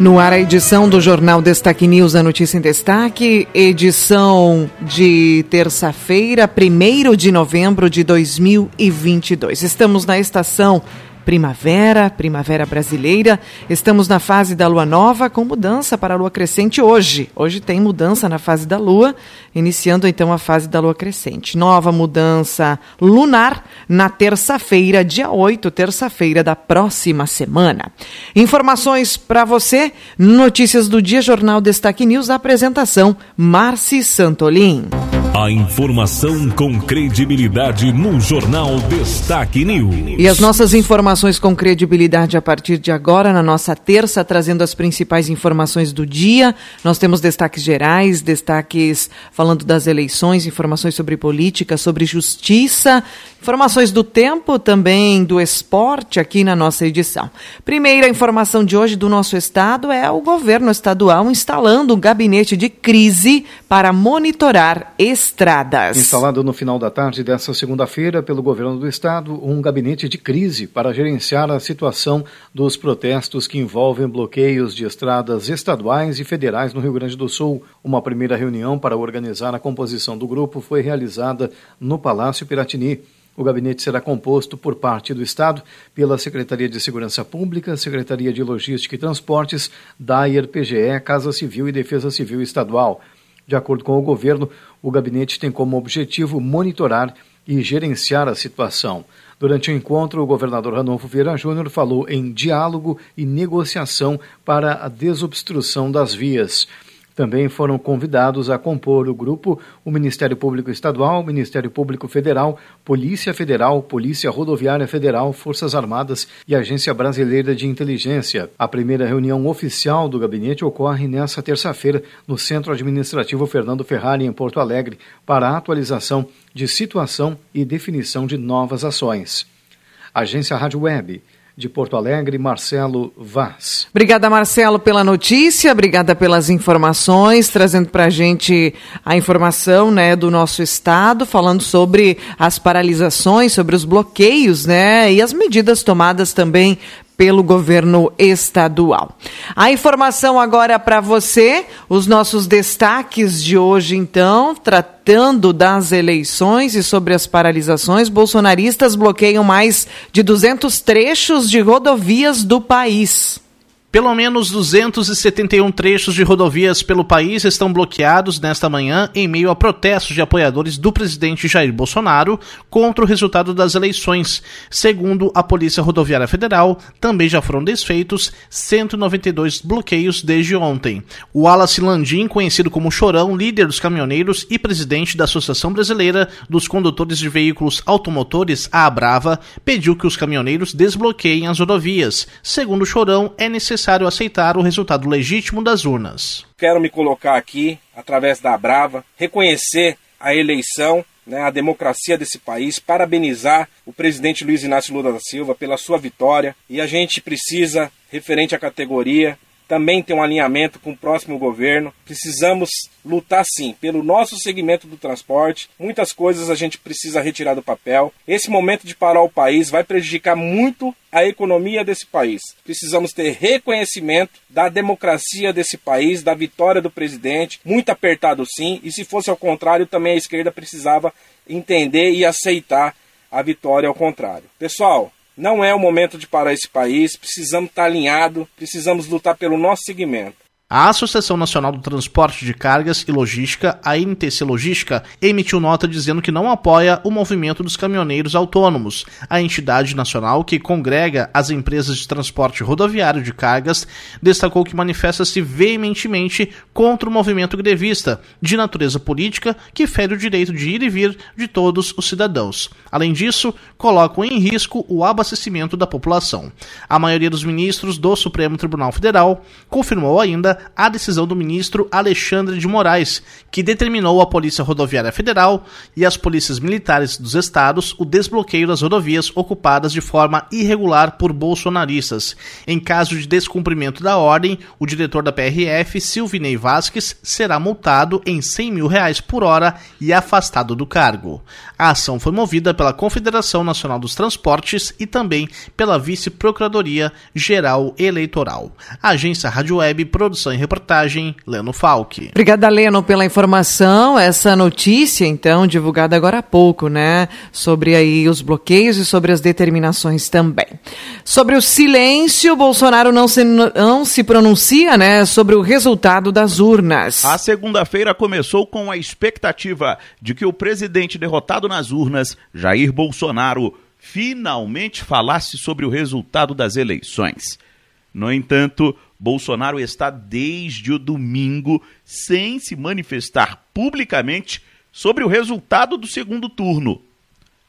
No ar, a edição do Jornal Destaque News, a notícia em destaque, edição de terça-feira, 1 de novembro de 2022. Estamos na estação primavera, primavera brasileira. Estamos na fase da lua nova com mudança para a lua crescente hoje. Hoje tem mudança na fase da lua, iniciando então a fase da lua crescente. Nova mudança lunar na terça-feira, dia 8, terça-feira da próxima semana. Informações para você, notícias do dia, Jornal Destaque News, apresentação Marci Santolin. A informação com credibilidade no Jornal Destaque News. E as nossas informações com credibilidade a partir de agora, na nossa terça, trazendo as principais informações do dia. Nós temos destaques gerais, destaques falando das eleições, informações sobre política, sobre justiça, informações do tempo, também do esporte aqui na nossa edição. Primeira informação de hoje do nosso estado é o governo estadual instalando um gabinete de crise para monitorar estradas. Instalado no final da tarde desta segunda-feira pelo governo do estado, um gabinete de crise para gerenciar a situação dos protestos que envolvem bloqueios de estradas estaduais e federais no Rio Grande do Sul. Uma primeira reunião para organizar a composição do grupo foi realizada no Palácio Piratini. O gabinete será composto por parte do Estado pela Secretaria de Segurança Pública, Secretaria de Logística e Transportes, DAIR, PGE, Casa Civil e Defesa Civil Estadual. De acordo com o governo, o gabinete tem como objetivo monitorar e gerenciar a situação. Durante o encontro, o governador Ranolfo Vieira Júnior falou em diálogo e negociação para a desobstrução das vias. Também foram convidados a compor o grupo o Ministério Público Estadual, Ministério Público Federal, Polícia Federal, Polícia Rodoviária Federal, Forças Armadas e Agência Brasileira de Inteligência. A primeira reunião oficial do gabinete ocorre nesta terça-feira no Centro Administrativo Fernando Ferrari, em Porto Alegre, para a atualização de situação e definição de novas ações. Agência Rádio Web de Porto Alegre, Marcelo Vaz. Obrigada, Marcelo, pela notícia, obrigada pelas informações, trazendo para a gente a informação né, do nosso estado, falando sobre as paralisações, sobre os bloqueios né, e as medidas tomadas também pelo governo estadual. A informação agora para você, os nossos destaques de hoje, então, tratando das eleições e sobre as paralisações, bolsonaristas bloqueiam mais de 200 trechos de rodovias do país. Pelo menos 271 trechos de rodovias pelo país estão bloqueados nesta manhã em meio a protestos de apoiadores do presidente Jair Bolsonaro contra o resultado das eleições. Segundo a Polícia Rodoviária Federal, também já foram desfeitos 192 bloqueios desde ontem. O Wallace Landim, conhecido como Chorão, líder dos caminhoneiros e presidente da Associação Brasileira dos Condutores de Veículos Automotores, a Abrava, pediu que os caminhoneiros desbloqueiem as rodovias. Segundo Chorão, é necessário necessário aceitar o resultado legítimo das urnas. Quero me colocar aqui, através da Brava, reconhecer a eleição, né, a democracia desse país, parabenizar o presidente Luiz Inácio Lula da Silva pela sua vitória e a gente precisa, referente à categoria, também tem um alinhamento com o próximo governo. Precisamos lutar sim pelo nosso segmento do transporte. Muitas coisas a gente precisa retirar do papel. Esse momento de parar o país vai prejudicar muito a economia desse país. Precisamos ter reconhecimento da democracia desse país, da vitória do presidente. Muito apertado sim, e se fosse ao contrário, também a esquerda precisava entender e aceitar a vitória ao contrário. Pessoal, não é o momento de parar esse país, precisamos estar alinhados, precisamos lutar pelo nosso segmento. A Associação Nacional do Transporte de Cargas e Logística, a NTC Logística, emitiu nota dizendo que não apoia o movimento dos caminhoneiros autônomos. A entidade nacional que congrega as empresas de transporte rodoviário de cargas destacou que manifesta-se veementemente contra o movimento grevista, de natureza política, que fere o direito de ir e vir de todos os cidadãos. Além disso, colocam em risco o abastecimento da população. A maioria dos ministros do Supremo Tribunal Federal confirmou ainda a decisão do ministro Alexandre de Moraes, que determinou à Polícia Rodoviária Federal e às polícias militares dos estados o desbloqueio das rodovias ocupadas de forma irregular por bolsonaristas. Em caso de descumprimento da ordem, o diretor da PRF, Silvinei Vasques, será multado em 100 mil reais por hora e afastado do cargo. A ação foi movida pela Confederação Nacional dos Transportes e também pela Vice-Procuradoria Geral Eleitoral. Agência Rádio Web, produção e reportagem, Leno Falck. Obrigada, Leno, pela informação. Essa notícia, então, divulgada agora há pouco, né? Sobre aí os bloqueios e sobre as determinações também. Sobre o silêncio, Bolsonaro não se, não se pronuncia, né? Sobre o resultado das urnas. A segunda-feira começou com a expectativa de que o presidente derrotado nas urnas, Jair Bolsonaro, finalmente falasse sobre o resultado das eleições. No entanto, Bolsonaro está desde o domingo sem se manifestar publicamente sobre o resultado do segundo turno.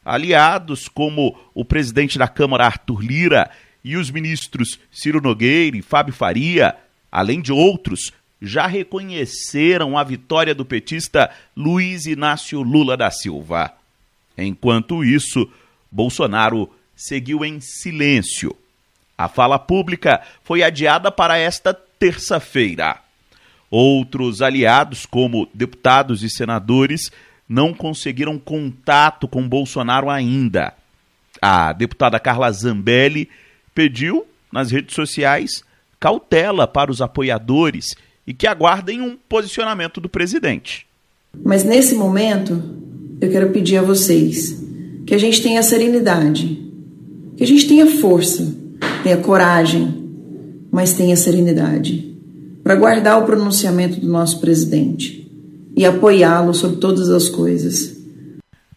Aliados como o presidente da Câmara Arthur Lira e os ministros Ciro Nogueira e Fábio Faria, além de outros, já reconheceram a vitória do petista Luiz Inácio Lula da Silva. Enquanto isso, Bolsonaro seguiu em silêncio. A fala pública foi adiada para esta terça-feira. Outros aliados, como deputados e senadores, não conseguiram contato com Bolsonaro ainda. A deputada Carla Zambelli pediu nas redes sociais cautela para os apoiadores e que aguardem um posicionamento do presidente. Mas nesse momento, eu quero pedir a vocês que a gente tenha serenidade, que a gente tenha força, tenha coragem, mas tenha serenidade para guardar o pronunciamento do nosso presidente e apoiá-lo sobre todas as coisas.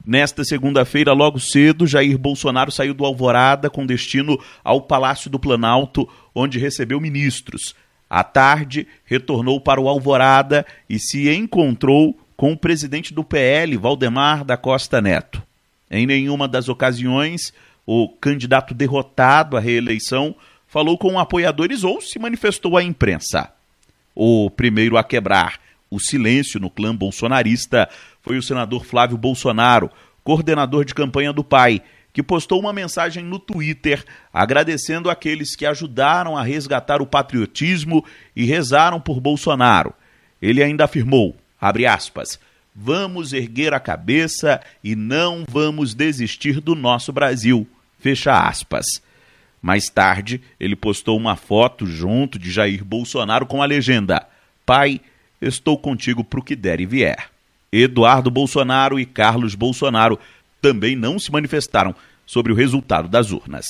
Nesta segunda-feira, logo cedo, Jair Bolsonaro saiu do Alvorada com destino ao Palácio do Planalto, onde recebeu ministros. À tarde, retornou para o Alvorada e se encontrou com o presidente do PL, Valdemar da Costa Neto. Em nenhuma das ocasiões, o candidato derrotado à reeleição falou com apoiadores ou se manifestou à imprensa. O primeiro a quebrar o silêncio no clã bolsonarista foi o senador Flávio Bolsonaro, coordenador de campanha do pai, que postou uma mensagem no Twitter agradecendo aqueles que ajudaram a resgatar o patriotismo e rezaram por Bolsonaro. Ele ainda afirmou, aspas, Vamos erguer a cabeça e não vamos desistir do nosso Brasil. Fecha aspas. Mais tarde, ele postou uma foto junto de Jair Bolsonaro com a legenda: Pai, estou contigo pro que der e vier. Eduardo Bolsonaro e Carlos Bolsonaro também não se manifestaram sobre o resultado das urnas.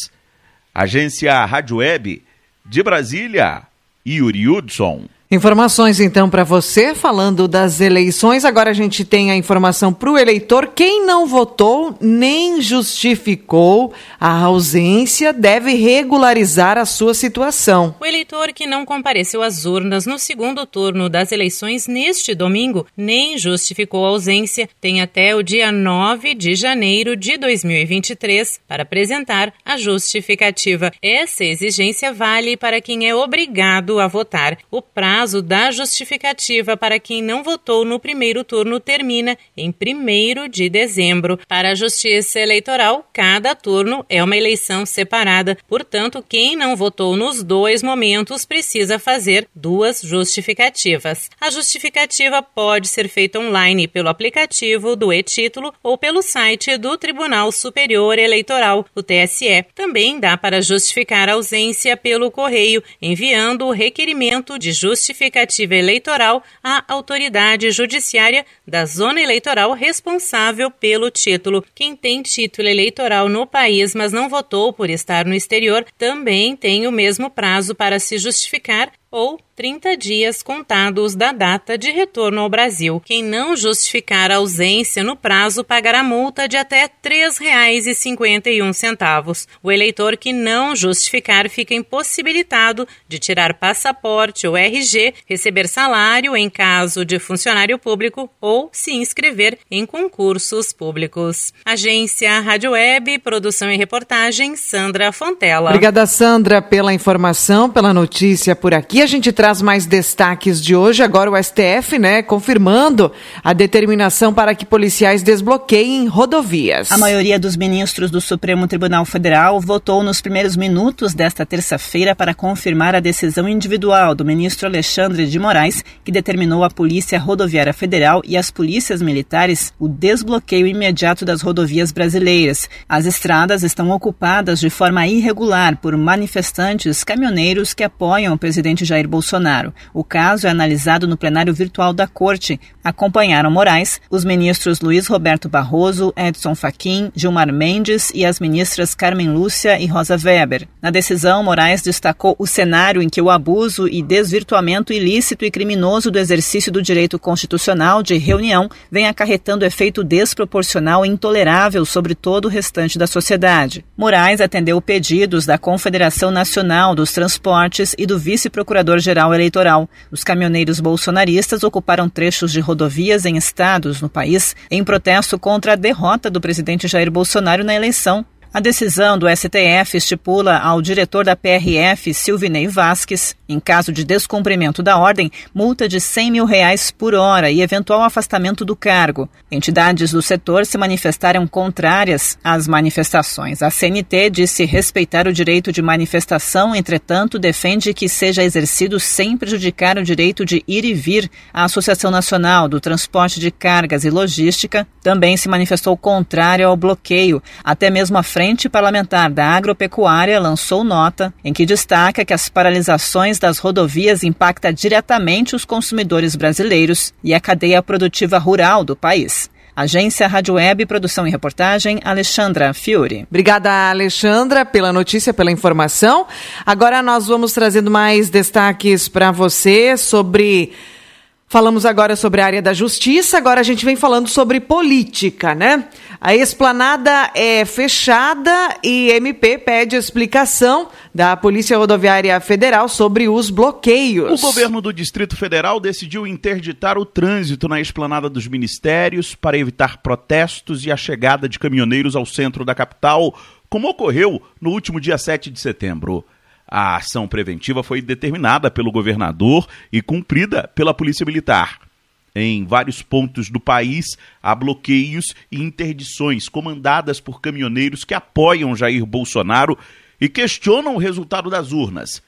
Agência Rádio Web de Brasília, Yuri Hudson. Informações então para você, falando das eleições. Agora a gente tem a informação para o eleitor. Quem não votou nem justificou a ausência deve regularizar a sua situação. O eleitor que não compareceu às urnas no segundo turno das eleições neste domingo nem justificou a ausência tem até o dia 9 de janeiro de 2023 para apresentar a justificativa. Essa exigência vale para quem é obrigado a votar. O prazo prazo da justificativa para quem não votou no primeiro turno termina em 1 de dezembro. Para a Justiça Eleitoral, cada turno é uma eleição separada, portanto, quem não votou nos dois momentos precisa fazer duas justificativas. A justificativa pode ser feita online pelo aplicativo do e-título ou pelo site do Tribunal Superior Eleitoral, o TSE. Também dá para justificar a ausência pelo correio, enviando o requerimento de justificativa justificativa eleitoral à autoridade judiciária da zona eleitoral responsável pelo título. Quem tem título eleitoral no país, mas não votou por estar no exterior, também tem o mesmo prazo para se justificar ou 30 dias contados da data de retorno ao Brasil. Quem não justificar a ausência no prazo pagará multa de até R$ 3,51. O eleitor que não justificar fica impossibilitado de tirar passaporte ou RG, receber salário em caso de funcionário público ou se inscrever em concursos públicos. Agência Rádio Web, produção e reportagem Sandra Fontela. Obrigada, Sandra, pela informação, pela notícia por aqui a gente traz mais destaques de hoje. Agora o STF, né, confirmando a determinação para que policiais desbloqueiem rodovias. A maioria dos ministros do Supremo Tribunal Federal votou nos primeiros minutos desta terça-feira para confirmar a decisão individual do ministro Alexandre de Moraes, que determinou à Polícia Rodoviária Federal e às polícias militares o desbloqueio imediato das rodovias brasileiras. As estradas estão ocupadas de forma irregular por manifestantes caminhoneiros que apoiam o presidente Jair Bolsonaro. O caso é analisado no plenário virtual da Corte. Acompanharam Moraes os ministros Luiz Roberto Barroso, Edson Fachin, Gilmar Mendes e as ministras Carmen Lúcia e Rosa Weber. Na decisão, Moraes destacou o cenário em que o abuso e desvirtuamento ilícito e criminoso do exercício do direito constitucional de reunião vem acarretando efeito desproporcional e intolerável sobre todo o restante da sociedade. Moraes atendeu pedidos da Confederação Nacional dos Transportes e do vice-procurador-geral eleitoral. Os caminhoneiros bolsonaristas ocuparam trechos de rodovias em estados no país em protesto contra a derrota do presidente Jair Bolsonaro na eleição a decisão do STF estipula ao diretor da PRF, Silvinei Vasques, em caso de descumprimento da ordem, multa de 100 mil reais por hora e eventual afastamento do cargo. Entidades do setor se manifestaram contrárias às manifestações. A CNT disse respeitar o direito de manifestação, entretanto, defende que seja exercido sem prejudicar o direito de ir e vir. A Associação Nacional do Transporte de Cargas e Logística também se manifestou contrária ao bloqueio, até mesmo a frente Frente Parlamentar da Agropecuária lançou nota em que destaca que as paralisações das rodovias impactam diretamente os consumidores brasileiros e a cadeia produtiva rural do país. Agência Rádio Web, produção e reportagem, Alexandra Fiore. Obrigada, Alexandra, pela notícia, pela informação. Agora nós vamos trazendo mais destaques para você sobre Falamos agora sobre a área da justiça, agora a gente vem falando sobre política, né? A esplanada é fechada e MP pede explicação da Polícia Rodoviária Federal sobre os bloqueios. O governo do Distrito Federal decidiu interditar o trânsito na esplanada dos ministérios para evitar protestos e a chegada de caminhoneiros ao centro da capital, como ocorreu no último dia 7 de setembro. A ação preventiva foi determinada pelo governador e cumprida pela Polícia Militar. Em vários pontos do país, há bloqueios e interdições comandadas por caminhoneiros que apoiam Jair Bolsonaro e questionam o resultado das urnas.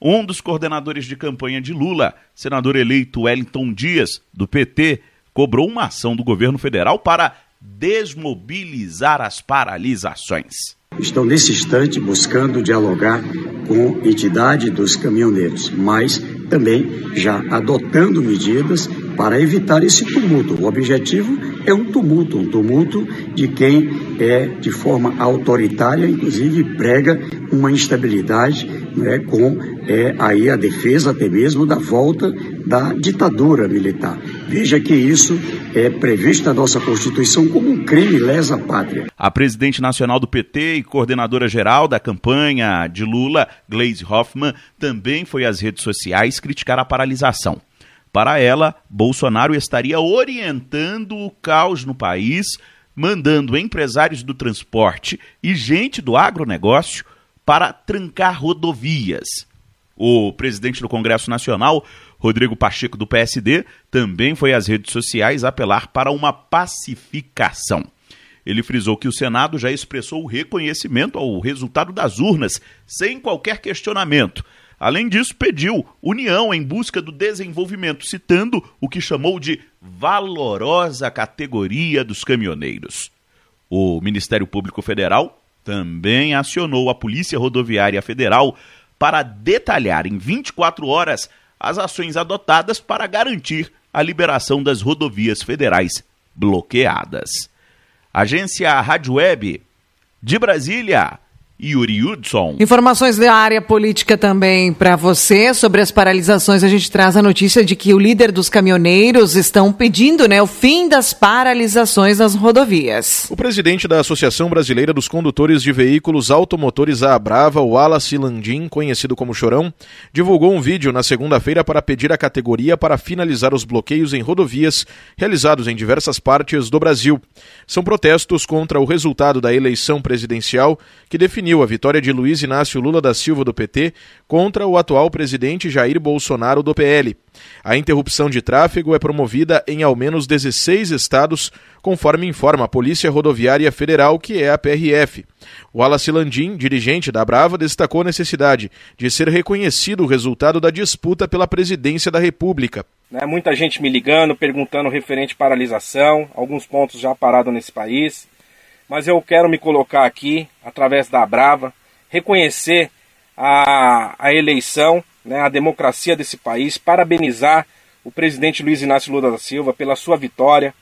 Um dos coordenadores de campanha de Lula, senador eleito Wellington Dias, do PT, cobrou uma ação do governo federal para desmobilizar as paralisações estão nesse instante buscando dialogar com a entidade dos caminhoneiros, mas também já adotando medidas para evitar esse tumulto. O objetivo é um tumulto, um tumulto de quem é de forma autoritária, inclusive prega uma instabilidade né, com é, aí a defesa até mesmo da volta da ditadura militar. Veja que isso é previsto na nossa Constituição como um crime lesa pátria. A presidente nacional do PT e coordenadora geral da campanha de Lula, Gleisi Hoffmann, também foi às redes sociais criticar a paralisação. Para ela, Bolsonaro estaria orientando o caos no país, mandando empresários do transporte e gente do agronegócio para trancar rodovias. O presidente do Congresso Nacional, Rodrigo Pacheco, do PSD, também foi às redes sociais apelar para uma pacificação. Ele frisou que o Senado já expressou o reconhecimento ao resultado das urnas, sem qualquer questionamento. Além disso, pediu união em busca do desenvolvimento, citando o que chamou de valorosa categoria dos caminhoneiros. O Ministério Público Federal também acionou a Polícia Rodoviária Federal para detalhar em 24 horas as ações adotadas para garantir a liberação das rodovias federais bloqueadas. Agência Rádio Web de Brasília. Yuri Hudson. Informações da área política também para você sobre as paralisações. A gente traz a notícia de que o líder dos caminhoneiros estão pedindo né, o fim das paralisações nas rodovias. O presidente da Associação Brasileira dos Condutores de Veículos Automotores a Brava, Wallace Landim, conhecido como Chorão, divulgou um vídeo na segunda-feira para pedir à categoria para finalizar os bloqueios em rodovias realizados em diversas partes do Brasil. São protestos contra o resultado da eleição presidencial que definiu definiu a vitória de Luiz Inácio Lula da Silva do PT contra o atual presidente Jair Bolsonaro do PL. A interrupção de tráfego é promovida em ao menos 16 estados, conforme informa a Polícia Rodoviária Federal, que é a PRF. Wallace Landim, dirigente da Brava, destacou a necessidade de ser reconhecido o resultado da disputa pela presidência da República. Né, muita gente me ligando, perguntando referente à paralisação, alguns pontos já parados nesse país. Mas eu quero me colocar aqui, através da Brava, reconhecer a, a eleição, né, a democracia desse país, parabenizar o presidente Luiz Inácio Lula da Silva pela sua vitória.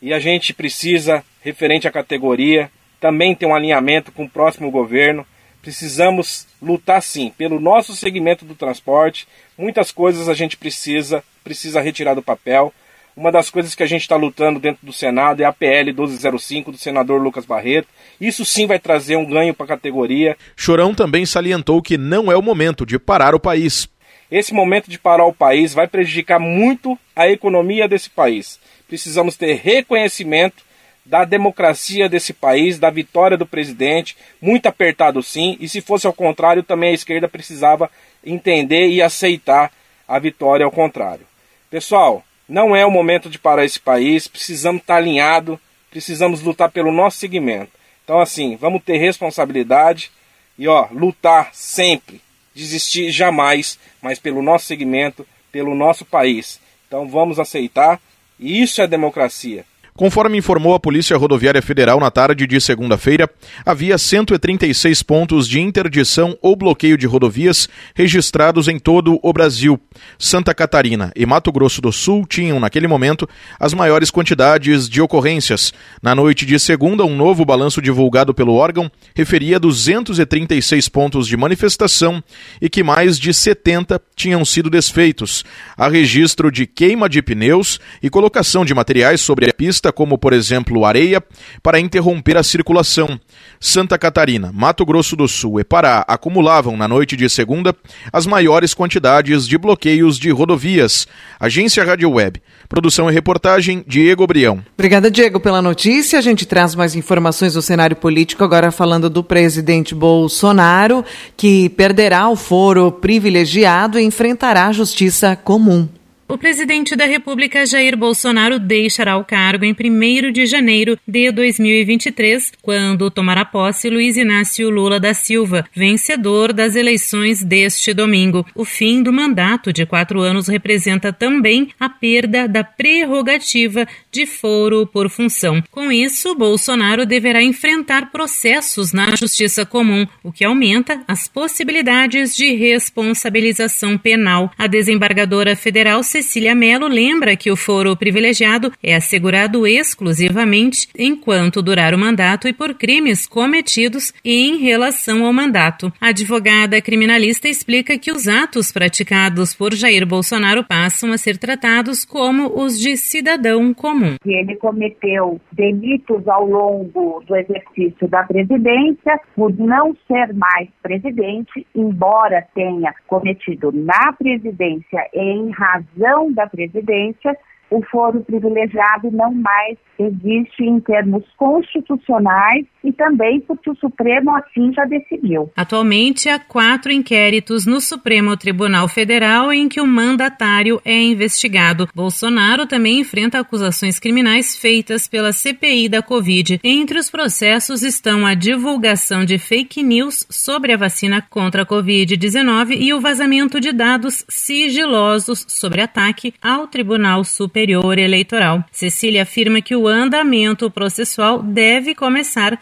E a gente precisa, referente à categoria, também ter um alinhamento com o próximo governo. Precisamos lutar sim pelo nosso segmento do transporte. Muitas coisas a gente precisa precisa retirar do papel. Uma das coisas que a gente está lutando dentro do Senado é a PL 1205 do senador Lucas Barreto. Isso sim vai trazer um ganho para a categoria. Chorão também salientou que não é o momento de parar o país. Esse momento de parar o país vai prejudicar muito a economia desse país. Precisamos ter reconhecimento da democracia desse país, da vitória do presidente, muito apertado sim, e se fosse ao contrário, também a esquerda precisava entender e aceitar a vitória ao contrário. Pessoal, não é o momento de parar esse país, precisamos estar alinhados, precisamos lutar pelo nosso segmento. Então, assim, vamos ter responsabilidade e, ó, lutar sempre, desistir jamais, mas pelo nosso segmento, pelo nosso país. Então, vamos aceitar, e isso é democracia. Conforme informou a Polícia Rodoviária Federal na tarde de segunda-feira, havia 136 pontos de interdição ou bloqueio de rodovias registrados em todo o Brasil. Santa Catarina e Mato Grosso do Sul tinham, naquele momento, as maiores quantidades de ocorrências. Na noite de segunda, um novo balanço divulgado pelo órgão referia 236 pontos de manifestação e que mais de 70 tinham sido desfeitos. Há registro de queima de pneus e colocação de materiais sobre a pista como por exemplo areia, para interromper a circulação. Santa Catarina, Mato Grosso do Sul e Pará acumulavam na noite de segunda as maiores quantidades de bloqueios de rodovias. Agência Rádio Web. Produção e reportagem Diego Brião. Obrigada, Diego, pela notícia. A gente traz mais informações do cenário político agora falando do presidente Bolsonaro, que perderá o foro privilegiado e enfrentará a justiça comum. O presidente da República, Jair Bolsonaro, deixará o cargo em 1 de janeiro de 2023, quando tomará posse Luiz Inácio Lula da Silva, vencedor das eleições deste domingo. O fim do mandato de quatro anos representa também a perda da prerrogativa de foro por função. Com isso, Bolsonaro deverá enfrentar processos na Justiça Comum, o que aumenta as possibilidades de responsabilização penal. A desembargadora federal Cecília Mello lembra que o foro privilegiado é assegurado exclusivamente enquanto durar o mandato e por crimes cometidos em relação ao mandato. A advogada criminalista explica que os atos praticados por Jair Bolsonaro passam a ser tratados como os de cidadão comum. Ele cometeu delitos ao longo do exercício da presidência por não ser mais presidente, embora tenha cometido na presidência em razão decisão da presidência, o foro privilegiado não mais existe em termos constitucionais e também porque o Supremo assim já decidiu. Atualmente há quatro inquéritos no Supremo Tribunal Federal em que o mandatário é investigado. Bolsonaro também enfrenta acusações criminais feitas pela CPI da Covid. Entre os processos estão a divulgação de fake news sobre a vacina contra a Covid-19 e o vazamento de dados sigilosos sobre ataque ao Tribunal Superior Eleitoral. Cecília afirma que o andamento processual deve começar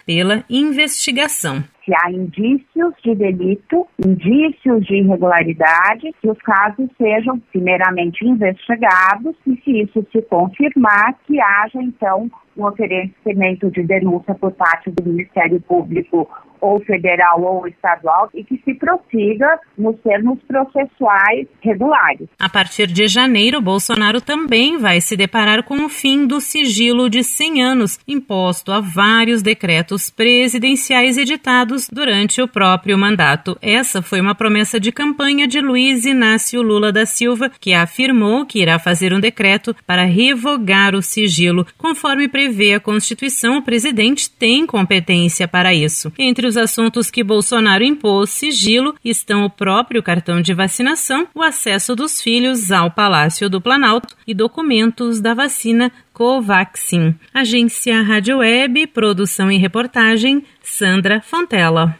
investigação. Se há indícios de delito, indícios de irregularidade, que os casos sejam primeiramente investigados e se isso se confirmar, que haja então um oferecimento de denúncia por parte do Ministério Público ou federal ou estadual e que se prossiga nos termos processuais regulares. A partir de janeiro, Bolsonaro também vai se deparar com o fim do sigilo de 100 anos imposto a vários decretos presidenciais editados durante o próprio mandato. Essa foi uma promessa de campanha de Luiz Inácio Lula da Silva, que afirmou que irá fazer um decreto para revogar o sigilo. Conforme prevê a Constituição, o presidente tem competência para isso. Entre os assuntos que Bolsonaro impôs sigilo estão o próprio cartão de vacinação, o acesso dos filhos ao Palácio do Planalto e documentos da vacina Covaxin. Agência Rádio Web, produção e reportagem, Sandra Fontela.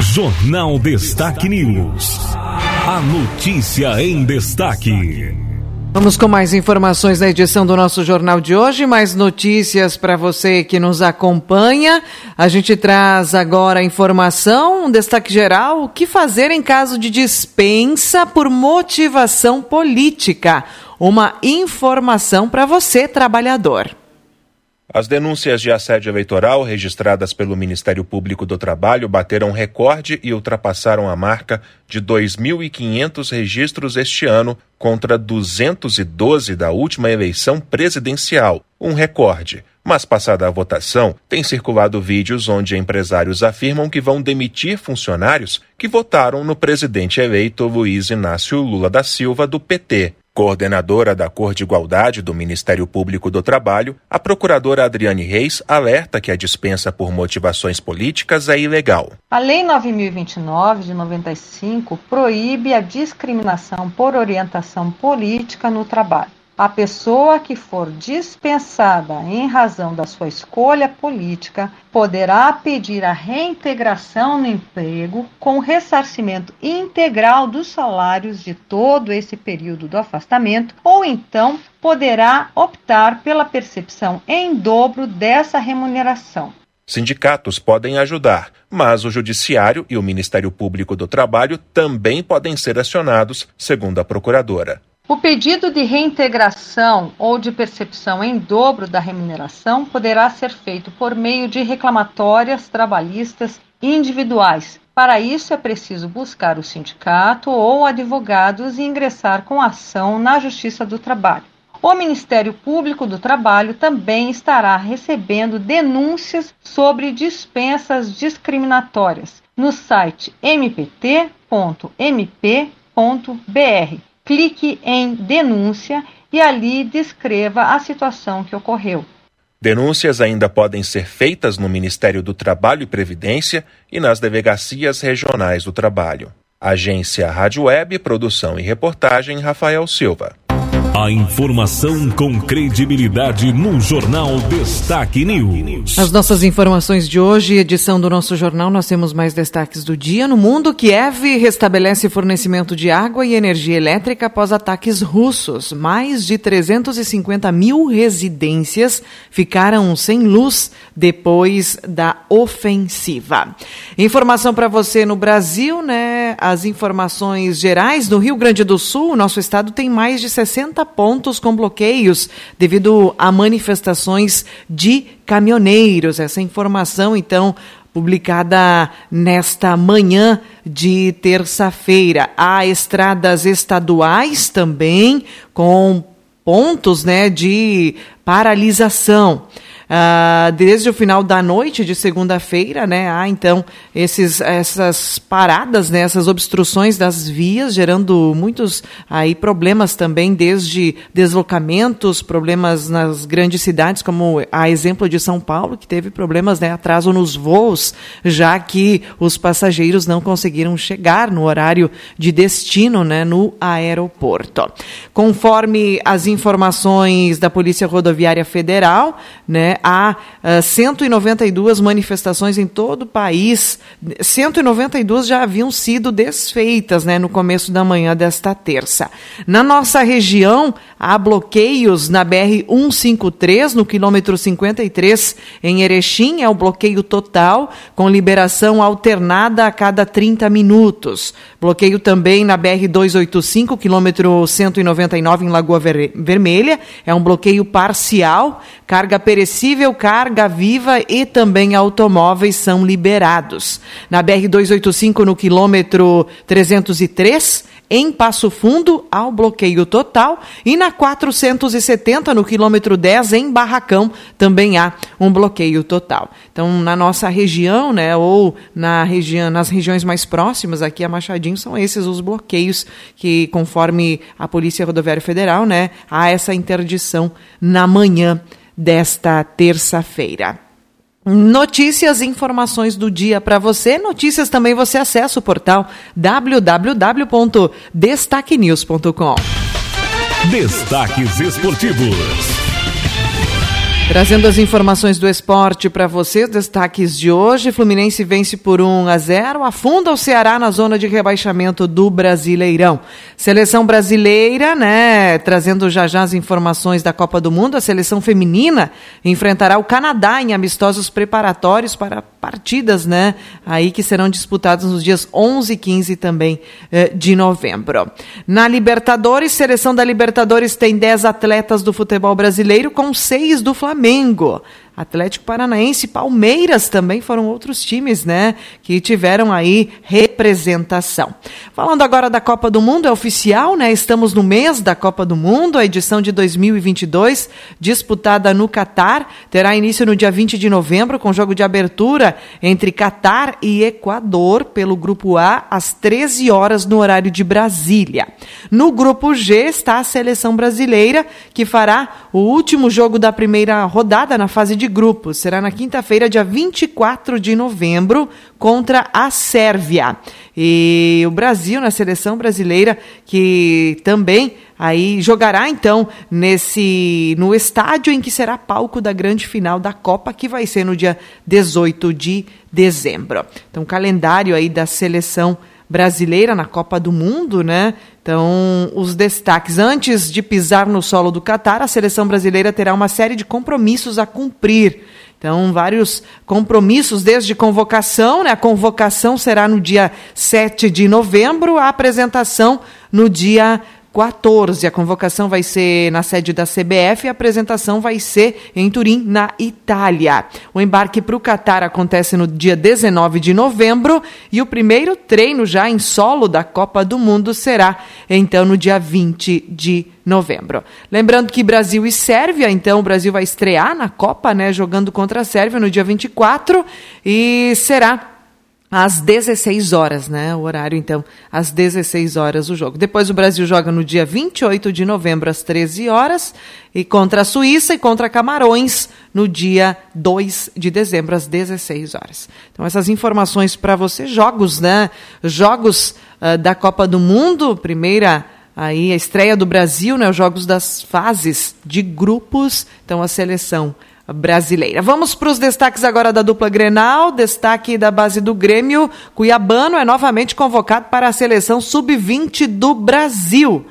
Jornal Destaque News. A notícia em destaque. Vamos com mais informações na edição do nosso jornal de hoje, mais notícias para você que nos acompanha. A gente traz agora informação, um destaque geral, o que fazer em caso de dispensa por motivação política. Uma informação para você, trabalhador. As denúncias de assédio eleitoral registradas pelo Ministério Público do Trabalho bateram recorde e ultrapassaram a marca de 2.500 registros este ano contra 212 da última eleição presidencial. Um recorde. Mas, passada a votação, tem circulado vídeos onde empresários afirmam que vão demitir funcionários que votaram no presidente eleito Luiz Inácio Lula da Silva, do PT. Coordenadora da Cor de Igualdade do Ministério Público do Trabalho, a procuradora Adriane Reis alerta que a dispensa por motivações políticas é ilegal. A Lei 9029 de 95 proíbe a discriminação por orientação política no trabalho. A pessoa que for dispensada em razão da sua escolha política poderá pedir a reintegração no emprego com ressarcimento integral dos salários de todo esse período do afastamento, ou então poderá optar pela percepção em dobro dessa remuneração. Sindicatos podem ajudar, mas o Judiciário e o Ministério Público do Trabalho também podem ser acionados, segundo a procuradora. O pedido de reintegração ou de percepção em dobro da remuneração poderá ser feito por meio de reclamatórias trabalhistas individuais. Para isso, é preciso buscar o sindicato ou advogados e ingressar com ação na Justiça do Trabalho. O Ministério Público do Trabalho também estará recebendo denúncias sobre dispensas discriminatórias no site mpt.mp.br clique em denúncia e ali descreva a situação que ocorreu. Denúncias ainda podem ser feitas no Ministério do Trabalho e Previdência e nas delegacias regionais do trabalho. Agência Rádio Web, produção e reportagem Rafael Silva. A informação com credibilidade no Jornal Destaque News. As nossas informações de hoje, edição do nosso jornal, nós temos mais destaques do dia. No mundo, Kiev restabelece fornecimento de água e energia elétrica após ataques russos. Mais de 350 mil residências ficaram sem luz depois da ofensiva. Informação para você no Brasil, né? As informações gerais no Rio Grande do Sul, nosso estado tem mais de 60 pontos com bloqueios devido a manifestações de caminhoneiros. Essa informação, então, publicada nesta manhã de terça-feira. Há estradas estaduais também com pontos né, de paralisação. Uh, desde o final da noite de segunda-feira, né, há então esses, essas paradas, né, essas obstruções das vias, gerando muitos aí problemas também, desde deslocamentos, problemas nas grandes cidades, como a exemplo de São Paulo, que teve problemas, né, atraso nos voos, já que os passageiros não conseguiram chegar no horário de destino, né, no aeroporto. Conforme as informações da Polícia Rodoviária Federal, né, há uh, 192 manifestações em todo o país. 192 já haviam sido desfeitas né, no começo da manhã desta terça. Na nossa região, há bloqueios na BR-153, no quilômetro 53, em Erechim, é o bloqueio total, com liberação alternada a cada 30 minutos. Bloqueio também na BR-285, quilômetro 199, em Lagoa Ver Vermelha, é um bloqueio parcial, carga perecível carga viva e também automóveis são liberados. Na BR-285, no quilômetro 303, em Passo Fundo, ao bloqueio total. E na 470, no quilômetro 10, em Barracão, também há um bloqueio total. Então, na nossa região, né, ou na região, nas regiões mais próximas aqui a Machadinho, são esses os bloqueios que, conforme a Polícia Rodoviária Federal, né, há essa interdição na manhã desta terça-feira. Notícias e informações do dia para você. Notícias também você acessa o portal www.destaquenews.com. Destaques esportivos. Trazendo as informações do esporte para vocês, destaques de hoje: Fluminense vence por 1 a 0, afunda o Ceará na zona de rebaixamento do Brasileirão. Seleção brasileira, né, trazendo já já as informações da Copa do Mundo, a seleção feminina enfrentará o Canadá em amistosos preparatórios para partidas, né, aí que serão disputados nos dias 11 e 15 também eh, de novembro. Na Libertadores, seleção da Libertadores tem 10 atletas do futebol brasileiro com seis do Flamengo. Flamengo. Atlético Paranaense, Palmeiras também foram outros times, né, que tiveram aí representação. Falando agora da Copa do Mundo, é oficial, né? Estamos no mês da Copa do Mundo, a edição de 2022, disputada no Catar, terá início no dia 20 de novembro com jogo de abertura entre Catar e Equador pelo grupo A às 13 horas no horário de Brasília. No grupo G está a seleção brasileira, que fará o último jogo da primeira rodada na fase de de grupos. Será na quinta-feira, dia 24 de novembro, contra a Sérvia. E o Brasil, na seleção brasileira, que também aí jogará então nesse no estádio em que será palco da grande final da Copa, que vai ser no dia 18 de dezembro. Então, calendário aí da seleção brasileira na Copa do Mundo, né? Então, os destaques. Antes de pisar no solo do Catar, a seleção brasileira terá uma série de compromissos a cumprir. Então, vários compromissos desde convocação, né? A convocação será no dia 7 de novembro, a apresentação no dia 14. A convocação vai ser na sede da CBF e a apresentação vai ser em Turim, na Itália. O embarque para o Catar acontece no dia 19 de novembro e o primeiro treino já em solo da Copa do Mundo será então no dia 20 de novembro. Lembrando que Brasil e Sérvia, então o Brasil vai estrear na Copa, né, jogando contra a Sérvia no dia 24 e será às 16 horas, né? O horário, então, às 16 horas o jogo. Depois o Brasil joga no dia 28 de novembro, às 13 horas, e contra a Suíça e contra Camarões no dia 2 de dezembro, às 16 horas. Então, essas informações para você, jogos, né? Jogos uh, da Copa do Mundo, primeira aí a estreia do Brasil, né? Os jogos das fases de grupos, então a seleção brasileira. Vamos para os destaques agora da dupla Grenal. Destaque da base do Grêmio. Cuiabano é novamente convocado para a seleção sub-20 do Brasil.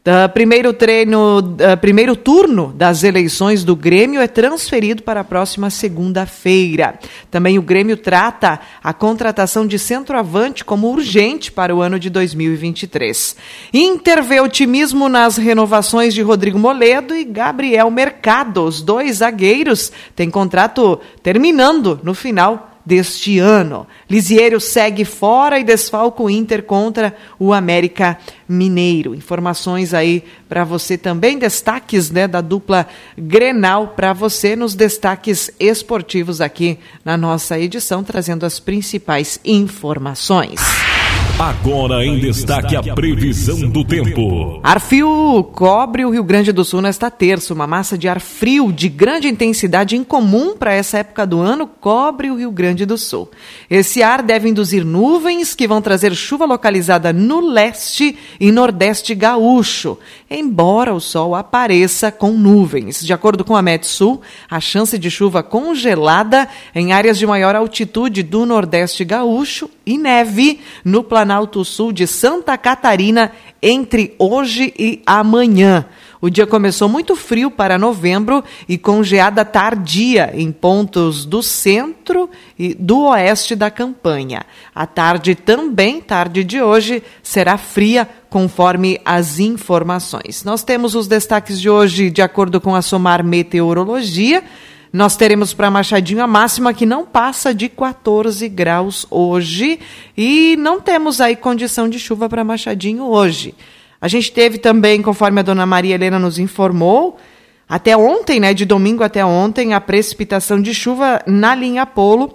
Uh, primeiro treino, uh, primeiro turno das eleições do Grêmio é transferido para a próxima segunda-feira. Também o Grêmio trata a contratação de centroavante como urgente para o ano de 2023. Inter vê otimismo nas renovações de Rodrigo Moledo e Gabriel Mercado. Os dois zagueiros têm contrato terminando no final deste ano. Lisieiro segue fora e desfalca o Inter contra o América Mineiro. Informações aí para você também, destaques né, da dupla Grenal para você nos destaques esportivos aqui na nossa edição, trazendo as principais informações. Agora em destaque a previsão do tempo. Ar frio cobre o Rio Grande do Sul nesta terça. Uma massa de ar frio de grande intensidade incomum para essa época do ano cobre o Rio Grande do Sul. Esse ar deve induzir nuvens que vão trazer chuva localizada no leste e nordeste gaúcho, embora o sol apareça com nuvens. De acordo com a Metsul, a chance de chuva congelada em áreas de maior altitude do nordeste gaúcho e neve no planeta Planalto Sul de Santa Catarina entre hoje e amanhã. O dia começou muito frio para novembro e com geada tardia em pontos do centro e do oeste da campanha. A tarde também, tarde de hoje, será fria conforme as informações. Nós temos os destaques de hoje de acordo com a Somar Meteorologia. Nós teremos para Machadinho a máxima que não passa de 14 graus hoje e não temos aí condição de chuva para Machadinho hoje. A gente teve também, conforme a dona Maria Helena nos informou, até ontem, né, de domingo até ontem, a precipitação de chuva na linha Polo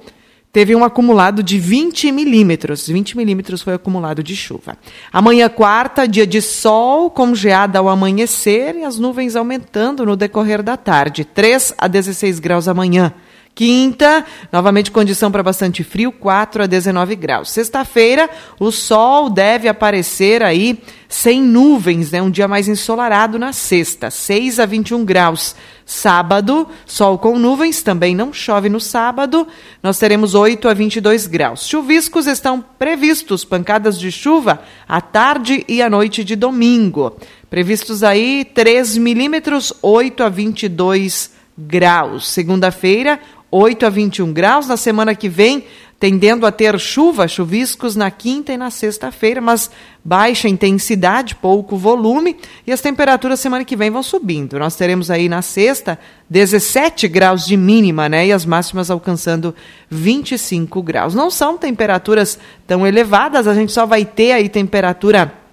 teve um acumulado de 20 milímetros. 20 milímetros foi acumulado de chuva. Amanhã, quarta, dia de sol, com geada ao amanhecer e as nuvens aumentando no decorrer da tarde. 3 a 16 graus amanhã. Quinta, novamente condição para bastante frio, 4 a 19 graus. Sexta-feira, o sol deve aparecer aí sem nuvens, né? Um dia mais ensolarado na sexta, 6 a 21 graus. Sábado, sol com nuvens, também não chove no sábado. Nós teremos 8 a 22 graus. Chuviscos estão previstos, pancadas de chuva à tarde e à noite de domingo. Previstos aí 3 milímetros, 8 a 22 graus. Segunda-feira, 8 a 21 graus. Na semana que vem, tendendo a ter chuva, chuviscos na quinta e na sexta-feira, mas baixa intensidade, pouco volume, e as temperaturas semana que vem vão subindo. Nós teremos aí na sexta 17 graus de mínima, né? E as máximas alcançando 25 graus. Não são temperaturas tão elevadas, a gente só vai ter aí temperatura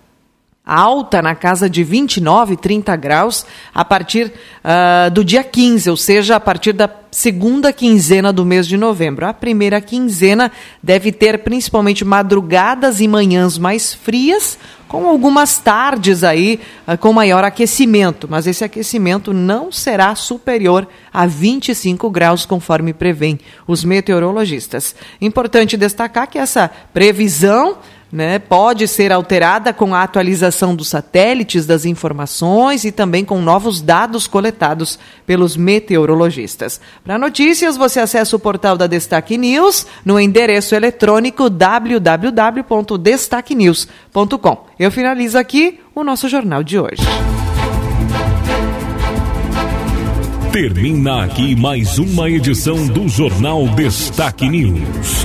alta na casa de 29, 30 graus a partir uh, do dia 15, ou seja, a partir da segunda quinzena do mês de novembro. A primeira quinzena deve ter principalmente madrugadas e manhãs mais frias, com algumas tardes aí uh, com maior aquecimento, mas esse aquecimento não será superior a 25 graus, conforme prevêem os meteorologistas. Importante destacar que essa previsão né, pode ser alterada com a atualização dos satélites, das informações e também com novos dados coletados pelos meteorologistas. Para notícias, você acessa o portal da Destaque News no endereço eletrônico www.destaquenews.com. Eu finalizo aqui o nosso jornal de hoje. Termina aqui mais uma edição do Jornal Destaque News.